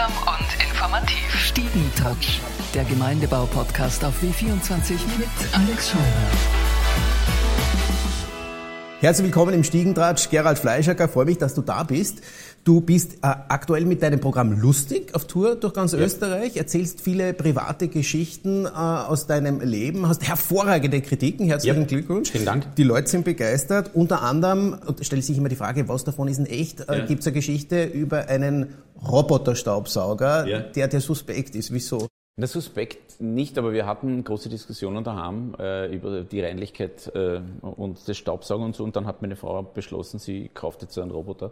Unterhaltsam und informativ. Stiegentouch, der Gemeindebau-Podcast auf W24 mit Alex Scheuer. Herzlich willkommen im Stiegentratsch. Gerald Fleischacker, freue mich, dass du da bist. Du bist äh, aktuell mit deinem Programm Lustig auf Tour durch ganz ja. Österreich, erzählst viele private Geschichten äh, aus deinem Leben, hast hervorragende Kritiken. Herzlichen ja. Glückwunsch. Vielen Dank. Die Leute sind begeistert. Unter anderem, stellt sich immer die Frage, was davon ist denn echt, äh, ja. gibt es eine Geschichte über einen Roboterstaubsauger, der der suspekt ist. Wieso? Der Suspekt nicht, aber wir hatten große Diskussionen daheim äh, über die Reinlichkeit äh, und des Staubsaugers und so. Und dann hat meine Frau beschlossen, sie kauft jetzt so einen Roboter.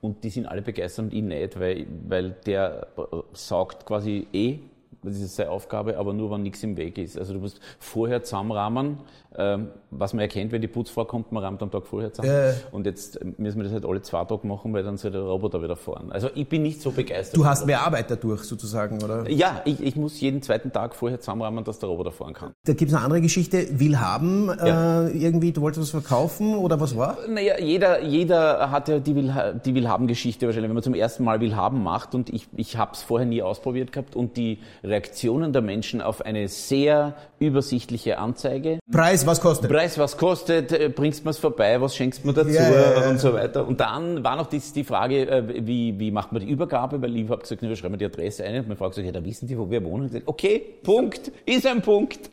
Und die sind alle begeistert und ich nicht, weil, weil der saugt quasi eh das ist seine Aufgabe, aber nur, wenn nichts im Weg ist. Also du musst vorher zusammenrahmen, was man erkennt, wenn die Putzfrau kommt, man rammt am Tag vorher zusammen. Äh. Und jetzt müssen wir das halt alle zwei Tage machen, weil dann soll der Roboter wieder fahren. Also ich bin nicht so begeistert. Du hast mehr Arbeit dadurch sozusagen, oder? Ja, ich, ich muss jeden zweiten Tag vorher zusammenrahmen, dass der Roboter fahren kann. Da gibt es eine andere Geschichte, Willhaben, ja. äh, irgendwie, du wolltest was verkaufen oder was war? Naja, jeder, jeder hat ja die, Will, die Willhaben-Geschichte wahrscheinlich, wenn man zum ersten Mal Willhaben macht und ich, ich habe es vorher nie ausprobiert gehabt und die Reaktionen der Menschen auf eine sehr übersichtliche Anzeige. Preis, was kostet? Preis, was kostet, äh, bringst du es vorbei, was schenkst du mir dazu ja, ja, ja. und so weiter. Und dann war noch die, die Frage, äh, wie, wie macht man die Übergabe, weil ich habe gesagt, wir schreiben die Adresse ein und meine Frau gesagt, ja, da wissen die, wo wir wohnen. Und gesagt, okay, Punkt, ist ein Punkt.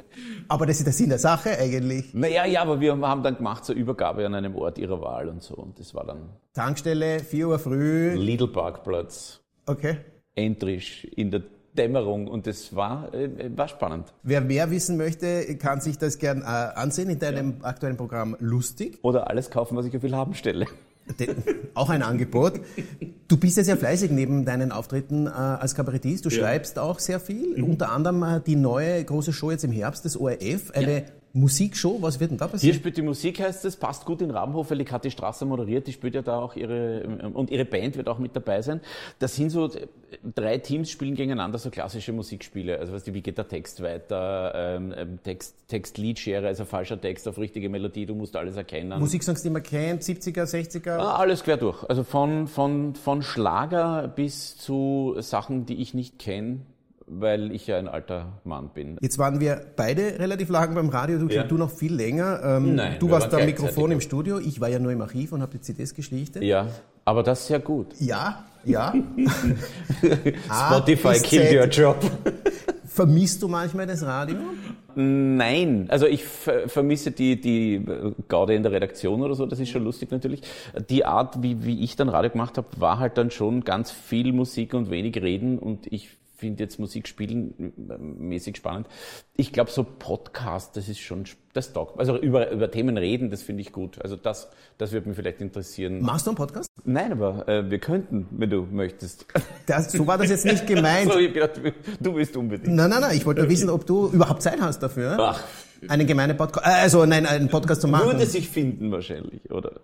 Aber das ist der Sinn der Sache eigentlich. Naja, ja, aber wir haben dann gemacht zur Übergabe an einem Ort ihrer Wahl und so. Und das war dann... Tankstelle, 4 Uhr früh. Lidl Parkplatz. Okay. Entrisch in der Dämmerung und das war, äh, war spannend. Wer mehr wissen möchte, kann sich das gern äh, ansehen in deinem ja. aktuellen Programm Lustig. Oder alles kaufen, was ich auf haben stelle. Auch ein Angebot. Du bist ja sehr fleißig neben deinen Auftritten äh, als Kabarettist. Du ja. schreibst auch sehr viel. Mhm. Unter anderem äh, die neue große Show jetzt im Herbst des ORF, eine ja. Musikshow, was wird denn da passieren? Hier spielt die Musik, heißt es, passt gut in Rabenhof, weil die Kathi Strasser moderiert, die spielt ja da auch ihre, und ihre Band wird auch mit dabei sein. Das sind so, drei Teams spielen gegeneinander so klassische Musikspiele, also was die, wie geht der Text weiter, ähm, ähm Text, Text, Liedschere, also falscher Text auf richtige Melodie, du musst alles erkennen. Musiksongs, die man kennt, 70er, 60er? Ah, alles quer durch, also von, von, von Schlager bis zu Sachen, die ich nicht kenne, weil ich ja ein alter Mann bin. Jetzt waren wir beide relativ lang beim Radio, du, ja. du noch viel länger. Ähm, Nein, du warst da am Mikrofon im Studio, ich war ja nur im Archiv und habe die CDs geschlichtet. Ja, aber das ist sehr gut. Ja, ja. Spotify killed your job. Vermisst du manchmal das Radio? Nein, also ich vermisse die, die Gaude in der Redaktion oder so, das ist schon lustig natürlich. Die Art, wie, wie ich dann Radio gemacht habe, war halt dann schon ganz viel Musik und wenig Reden und ich finde jetzt Musik spielen äh, mäßig spannend. Ich glaube, so Podcast, das ist schon, das taugt. Also über, über Themen reden, das finde ich gut. Also das, das würde mich vielleicht interessieren. Machst du einen Podcast? Nein, aber äh, wir könnten, wenn du möchtest. Das, so war das jetzt nicht gemeint. so, ich gedacht, du bist unbedingt. Nein, nein, nein, ich wollte nur wissen, ob du überhaupt Zeit hast dafür. Ach. Einen gemeinen Podcast, äh, also nein, einen Podcast zu machen. Würde sich finden wahrscheinlich, oder?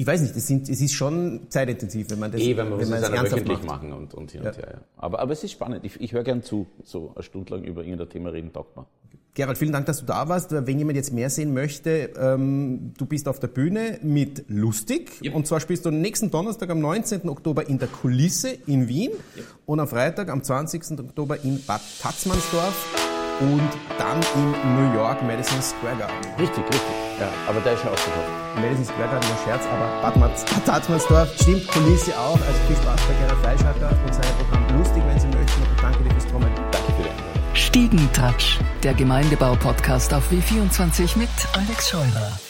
Ich weiß nicht, es, sind, es ist schon zeitintensiv, wenn man das, eh, wenn man, wenn man es ernsthaft macht. machen und, und hin ja. und her. Ja. Aber, aber es ist spannend. Ich, ich höre gern zu, so eine Stunde lang über irgendein Thema reden, taugt man. Gerald, vielen Dank, dass du da warst. Wenn jemand jetzt mehr sehen möchte, ähm, du bist auf der Bühne mit Lustig. Ja. Und zwar spielst du nächsten Donnerstag am 19. Oktober in der Kulisse in Wien ja. und am Freitag am 20. Oktober in Bad Tatzmannsdorf und dann in New York Madison Square Garden. Richtig, richtig. Ja, aber der ist schon ausverkauft. Madison Square Garden war Scherz, aber Bad Tatzmannsdorf stimmt, Kulisse auch. Also viel Spaß bei Gerhard Fleischhacker und seinem Programm lustig, wenn Sie möchten. Und danke dir fürs Kommen. Danke für die Stiegentouch, der Gemeindebau-Podcast auf W24 mit Alex Scheurer.